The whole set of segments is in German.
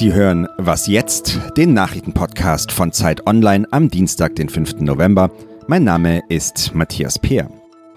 Sie hören Was jetzt? Den Nachrichtenpodcast von Zeit Online am Dienstag, den 5. November. Mein Name ist Matthias Peer.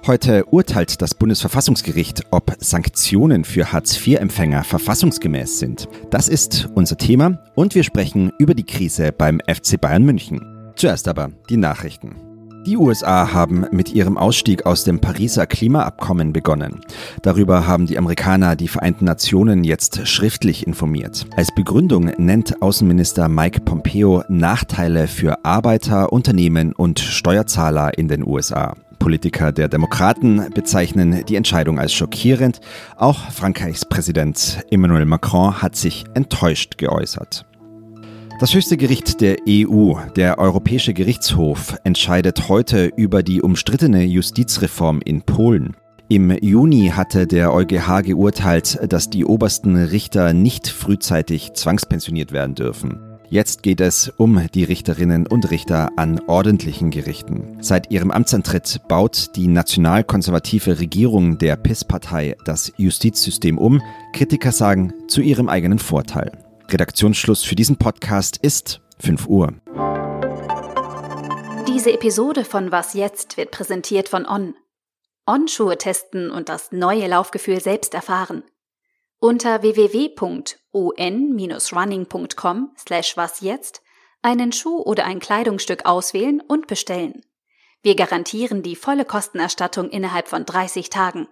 Heute urteilt das Bundesverfassungsgericht, ob Sanktionen für Hartz-IV-Empfänger verfassungsgemäß sind. Das ist unser Thema und wir sprechen über die Krise beim FC Bayern München. Zuerst aber die Nachrichten. Die USA haben mit ihrem Ausstieg aus dem Pariser Klimaabkommen begonnen. Darüber haben die Amerikaner die Vereinten Nationen jetzt schriftlich informiert. Als Begründung nennt Außenminister Mike Pompeo Nachteile für Arbeiter, Unternehmen und Steuerzahler in den USA. Politiker der Demokraten bezeichnen die Entscheidung als schockierend. Auch Frankreichs Präsident Emmanuel Macron hat sich enttäuscht geäußert. Das höchste Gericht der EU, der Europäische Gerichtshof, entscheidet heute über die umstrittene Justizreform in Polen. Im Juni hatte der EuGH geurteilt, dass die obersten Richter nicht frühzeitig zwangspensioniert werden dürfen. Jetzt geht es um die Richterinnen und Richter an ordentlichen Gerichten. Seit ihrem Amtsantritt baut die nationalkonservative Regierung der PIS-Partei das Justizsystem um. Kritiker sagen, zu ihrem eigenen Vorteil. Redaktionsschluss für diesen Podcast ist 5 Uhr. Diese Episode von Was jetzt wird präsentiert von On. On-Schuhe testen und das neue Laufgefühl selbst erfahren. Unter www.on-running.com slash was jetzt einen Schuh oder ein Kleidungsstück auswählen und bestellen. Wir garantieren die volle Kostenerstattung innerhalb von 30 Tagen.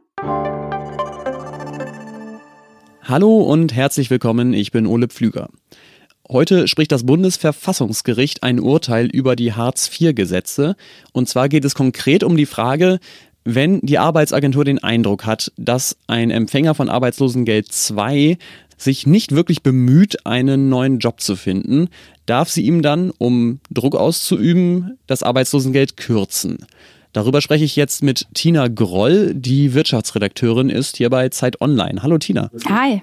Hallo und herzlich willkommen, ich bin Ole Pflüger. Heute spricht das Bundesverfassungsgericht ein Urteil über die Hartz-IV-Gesetze. Und zwar geht es konkret um die Frage, wenn die Arbeitsagentur den Eindruck hat, dass ein Empfänger von Arbeitslosengeld 2 sich nicht wirklich bemüht, einen neuen Job zu finden, darf sie ihm dann, um Druck auszuüben, das Arbeitslosengeld kürzen. Darüber spreche ich jetzt mit Tina Groll, die Wirtschaftsredakteurin ist hier bei Zeit Online. Hallo Tina. Hi.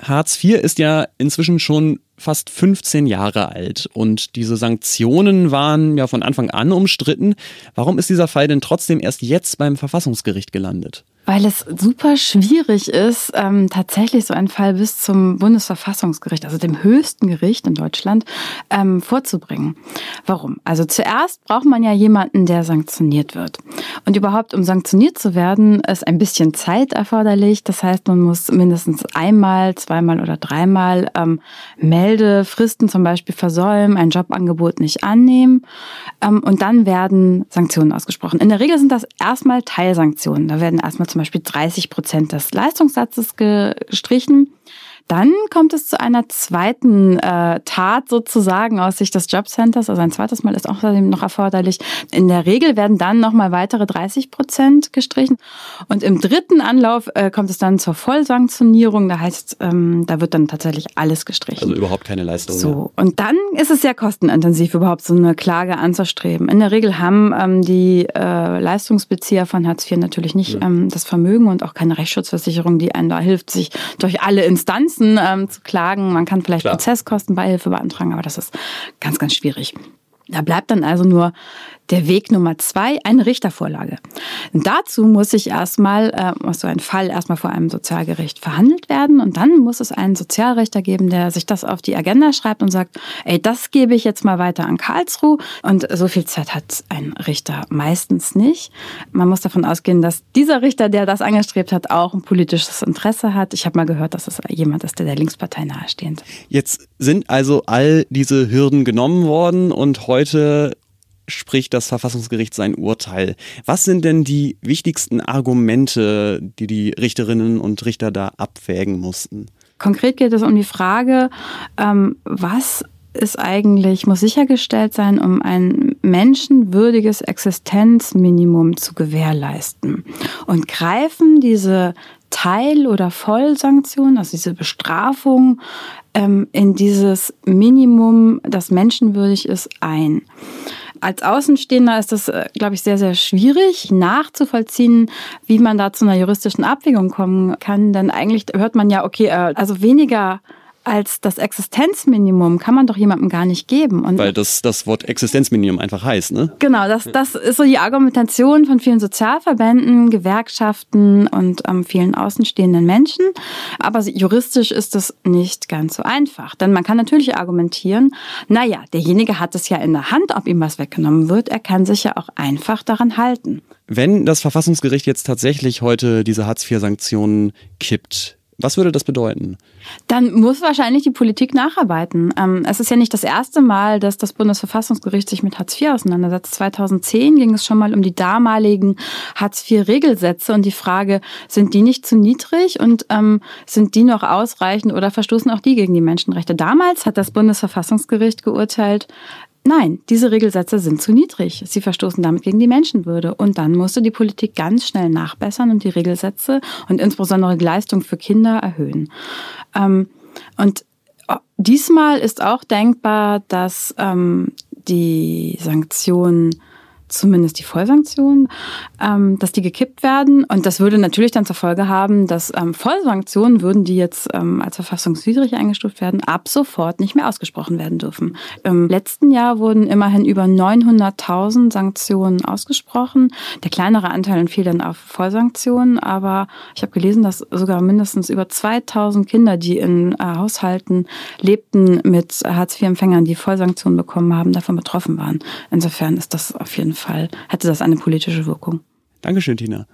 Hartz IV ist ja inzwischen schon fast 15 Jahre alt und diese Sanktionen waren ja von Anfang an umstritten. Warum ist dieser Fall denn trotzdem erst jetzt beim Verfassungsgericht gelandet? Weil es super schwierig ist, ähm, tatsächlich so einen Fall bis zum Bundesverfassungsgericht, also dem höchsten Gericht in Deutschland, ähm, vorzubringen. Warum? Also zuerst braucht man ja jemanden, der sanktioniert wird. Und überhaupt, um sanktioniert zu werden, ist ein bisschen Zeit erforderlich. Das heißt, man muss mindestens einmal, zweimal oder dreimal ähm, Meldefristen zum Beispiel versäumen, ein Jobangebot nicht annehmen. Ähm, und dann werden Sanktionen ausgesprochen. In der Regel sind das erstmal Teilsanktionen. Da werden erstmal zum zum Beispiel 30 Prozent des Leistungssatzes gestrichen. Dann kommt es zu einer zweiten äh, Tat sozusagen aus Sicht des Jobcenters. Also ein zweites Mal ist auch noch erforderlich. In der Regel werden dann nochmal weitere 30 Prozent gestrichen. Und im dritten Anlauf äh, kommt es dann zur Vollsanktionierung. Da heißt, ähm, da wird dann tatsächlich alles gestrichen. Also überhaupt keine Leistung. So. Mehr. Und dann ist es sehr kostenintensiv, überhaupt so eine Klage anzustreben. In der Regel haben ähm, die äh, Leistungsbezieher von Hartz IV natürlich nicht ja. ähm, das Vermögen und auch keine Rechtsschutzversicherung, die einem da hilft, sich durch alle Instanzen Instanzen ähm, zu klagen. Man kann vielleicht Klar. Prozesskostenbeihilfe beantragen, aber das ist ganz, ganz schwierig. Da bleibt dann also nur der Weg Nummer zwei, eine Richtervorlage. Dazu muss sich erstmal, äh, muss so ein Fall erstmal vor einem Sozialgericht verhandelt werden und dann muss es einen Sozialrichter geben, der sich das auf die Agenda schreibt und sagt, ey, das gebe ich jetzt mal weiter an Karlsruhe. Und so viel Zeit hat ein Richter meistens nicht. Man muss davon ausgehen, dass dieser Richter, der das angestrebt hat, auch ein politisches Interesse hat. Ich habe mal gehört, dass es jemand ist, der der Linkspartei nahesteht. Jetzt sind also all diese Hürden genommen worden und heute spricht das Verfassungsgericht sein Urteil. Was sind denn die wichtigsten Argumente, die die Richterinnen und Richter da abwägen mussten? Konkret geht es um die Frage, ähm, was ist eigentlich, muss sichergestellt sein, um ein menschenwürdiges Existenzminimum zu gewährleisten. Und greifen diese Teil- oder Vollsanktionen, also diese Bestrafung, ähm, in dieses Minimum, das menschenwürdig ist, ein. Als Außenstehender ist das, äh, glaube ich, sehr, sehr schwierig nachzuvollziehen, wie man da zu einer juristischen Abwägung kommen kann. Denn eigentlich hört man ja, okay, äh, also weniger als das Existenzminimum kann man doch jemandem gar nicht geben. Und Weil das, das Wort Existenzminimum einfach heißt, ne? Genau, das, das ist so die Argumentation von vielen Sozialverbänden, Gewerkschaften und ähm, vielen außenstehenden Menschen. Aber juristisch ist das nicht ganz so einfach. Denn man kann natürlich argumentieren, naja, derjenige hat es ja in der Hand, ob ihm was weggenommen wird. Er kann sich ja auch einfach daran halten. Wenn das Verfassungsgericht jetzt tatsächlich heute diese Hartz-IV-Sanktionen kippt, was würde das bedeuten? Dann muss wahrscheinlich die Politik nacharbeiten. Ähm, es ist ja nicht das erste Mal, dass das Bundesverfassungsgericht sich mit Hartz IV auseinandersetzt. 2010 ging es schon mal um die damaligen Hartz IV-Regelsätze und die Frage, sind die nicht zu niedrig und ähm, sind die noch ausreichend oder verstoßen auch die gegen die Menschenrechte? Damals hat das Bundesverfassungsgericht geurteilt, Nein, diese Regelsätze sind zu niedrig. Sie verstoßen damit gegen die Menschenwürde. Und dann musste die Politik ganz schnell nachbessern und die Regelsätze und insbesondere die Leistung für Kinder erhöhen. Ähm, und oh, diesmal ist auch denkbar, dass ähm, die Sanktionen zumindest die Vollsanktionen, ähm, dass die gekippt werden. Und das würde natürlich dann zur Folge haben, dass ähm, Vollsanktionen, würden die jetzt ähm, als verfassungswidrig eingestuft werden, ab sofort nicht mehr ausgesprochen werden dürfen. Im letzten Jahr wurden immerhin über 900.000 Sanktionen ausgesprochen. Der kleinere Anteil entfiel dann auf Vollsanktionen, aber ich habe gelesen, dass sogar mindestens über 2000 Kinder, die in äh, Haushalten lebten mit Hartz-IV-Empfängern, die Vollsanktionen bekommen haben, davon betroffen waren. Insofern ist das auf jeden Fall Fall hätte das eine politische Wirkung. Dankeschön, Tina.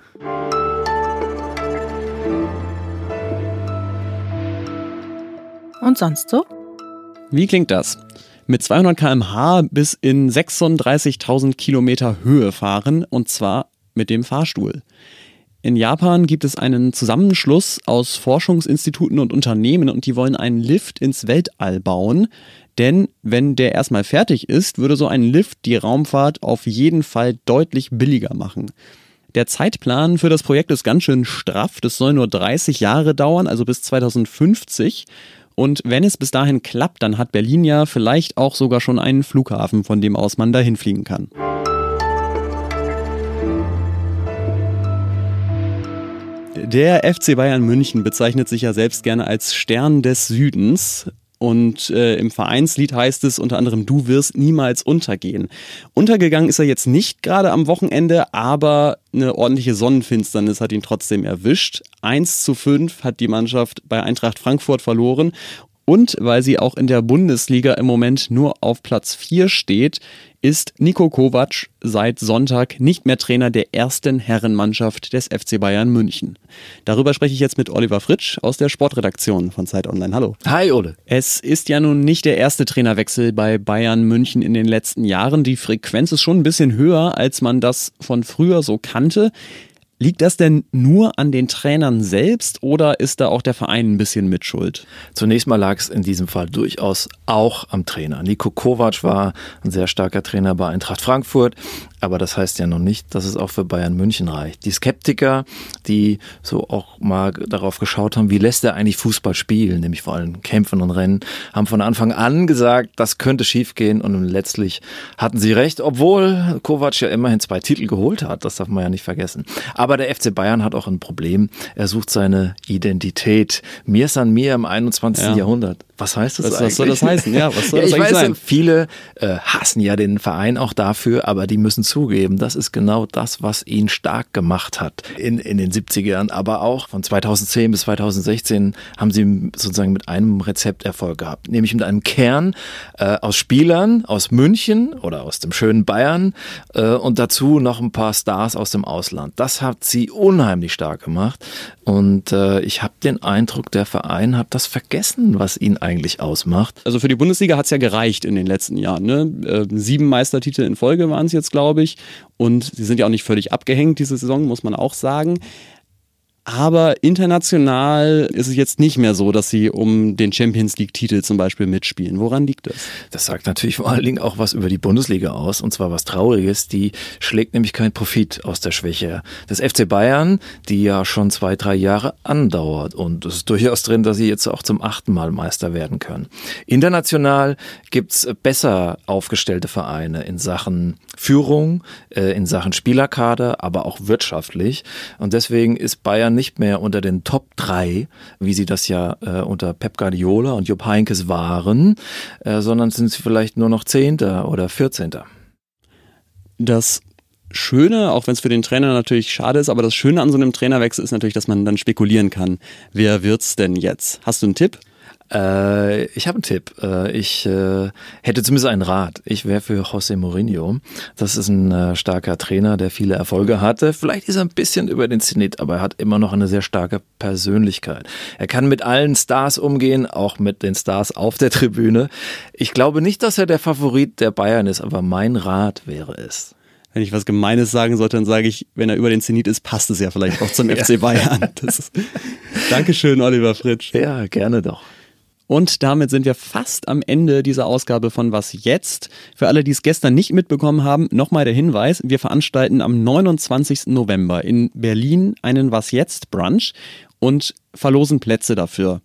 Und sonst so? Wie klingt das? Mit 200 km/h bis in 36.000 Kilometer Höhe fahren und zwar mit dem Fahrstuhl. In Japan gibt es einen Zusammenschluss aus Forschungsinstituten und Unternehmen und die wollen einen Lift ins Weltall bauen. Denn wenn der erstmal fertig ist, würde so ein Lift die Raumfahrt auf jeden Fall deutlich billiger machen. Der Zeitplan für das Projekt ist ganz schön straff. Das soll nur 30 Jahre dauern, also bis 2050. Und wenn es bis dahin klappt, dann hat Berlin ja vielleicht auch sogar schon einen Flughafen, von dem aus man dahin fliegen kann. Der FC Bayern München bezeichnet sich ja selbst gerne als Stern des Südens. Und äh, im Vereinslied heißt es unter anderem, du wirst niemals untergehen. Untergegangen ist er jetzt nicht gerade am Wochenende, aber eine ordentliche Sonnenfinsternis hat ihn trotzdem erwischt. 1 zu 5 hat die Mannschaft bei Eintracht Frankfurt verloren. Und weil sie auch in der Bundesliga im Moment nur auf Platz 4 steht, ist Nico Kovac seit Sonntag nicht mehr Trainer der ersten Herrenmannschaft des FC Bayern München. Darüber spreche ich jetzt mit Oliver Fritsch aus der Sportredaktion von Zeit Online. Hallo. Hi, Ole. Es ist ja nun nicht der erste Trainerwechsel bei Bayern München in den letzten Jahren. Die Frequenz ist schon ein bisschen höher, als man das von früher so kannte. Liegt das denn nur an den Trainern selbst oder ist da auch der Verein ein bisschen mitschuld? Zunächst mal lag es in diesem Fall durchaus auch am Trainer. Nico Kovac war ein sehr starker Trainer bei Eintracht Frankfurt. Aber das heißt ja noch nicht, dass es auch für Bayern München reicht. Die Skeptiker, die so auch mal darauf geschaut haben, wie lässt er eigentlich Fußball spielen, nämlich vor allem kämpfen und rennen, haben von Anfang an gesagt, das könnte schiefgehen und letztlich hatten sie recht, obwohl Kovac ja immerhin zwei Titel geholt hat, das darf man ja nicht vergessen. Aber der FC Bayern hat auch ein Problem, er sucht seine Identität. Mir ist an mir im 21. Ja. Jahrhundert. Was heißt das was, eigentlich? Was soll das heißen? Ja, was soll ja, das ich weiß, sein? Viele äh, hassen ja den Verein auch dafür, aber die müssen zugeben, das ist genau das, was ihn stark gemacht hat in, in den 70ern. Aber auch von 2010 bis 2016 haben sie sozusagen mit einem Rezept Erfolg gehabt, nämlich mit einem Kern äh, aus Spielern aus München oder aus dem schönen Bayern äh, und dazu noch ein paar Stars aus dem Ausland. Das hat sie unheimlich stark gemacht und äh, ich habe den Eindruck, der Verein hat das vergessen, was ihn eigentlich ausmacht. Also für die Bundesliga hat es ja gereicht in den letzten Jahren. Ne? Äh, sieben Meistertitel in Folge waren es jetzt, glaube ich. Und sie sind ja auch nicht völlig abgehängt diese Saison, muss man auch sagen. Aber international ist es jetzt nicht mehr so, dass sie um den Champions League-Titel zum Beispiel mitspielen. Woran liegt das? Das sagt natürlich vor allen Dingen auch was über die Bundesliga aus, und zwar was Trauriges. Die schlägt nämlich keinen Profit aus der Schwäche des FC Bayern, die ja schon zwei, drei Jahre andauert. Und es ist durchaus drin, dass sie jetzt auch zum achten Mal Meister werden können. International gibt's besser aufgestellte Vereine in Sachen Führung, äh, in Sachen Spielerkader, aber auch wirtschaftlich. Und deswegen ist Bayern nicht mehr unter den Top 3, wie sie das ja äh, unter Pep Guardiola und Jupp Heynckes waren, äh, sondern sind sie vielleicht nur noch Zehnter oder Vierzehnter. Das Schöne, auch wenn es für den Trainer natürlich schade ist, aber das Schöne an so einem Trainerwechsel ist natürlich, dass man dann spekulieren kann. Wer wird's denn jetzt? Hast du einen Tipp? Äh, ich habe einen Tipp. Äh, ich äh, hätte zumindest einen Rat. Ich wäre für José Mourinho. Das ist ein äh, starker Trainer, der viele Erfolge hatte. Vielleicht ist er ein bisschen über den Zenit, aber er hat immer noch eine sehr starke Persönlichkeit. Er kann mit allen Stars umgehen, auch mit den Stars auf der Tribüne. Ich glaube nicht, dass er der Favorit der Bayern ist, aber mein Rat wäre es wenn ich was Gemeines sagen sollte, dann sage ich, wenn er über den Zenit ist, passt es ja vielleicht auch zum FC Bayern. Das ist, Dankeschön, Oliver Fritsch. Ja, gerne doch. Und damit sind wir fast am Ende dieser Ausgabe von Was jetzt? Für alle, die es gestern nicht mitbekommen haben, nochmal der Hinweis, wir veranstalten am 29. November in Berlin einen Was jetzt Brunch und verlosen Plätze dafür.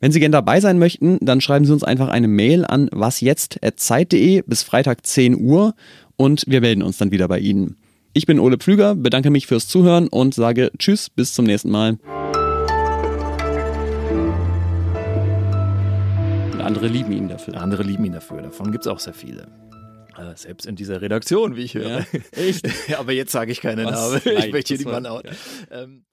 Wenn Sie gern dabei sein möchten, dann schreiben Sie uns einfach eine Mail an wasjetzt.zeit.de bis Freitag 10 Uhr und wir melden uns dann wieder bei Ihnen. Ich bin Ole Pflüger, bedanke mich fürs Zuhören und sage Tschüss, bis zum nächsten Mal. Andere lieben ihn dafür. Andere lieben ihn dafür. Davon gibt es auch sehr viele. Äh, selbst in dieser Redaktion, wie ich höre. Ja, echt? Aber jetzt sage ich keinen Namen. Ich möchte hier niemanden out. Ja. Ähm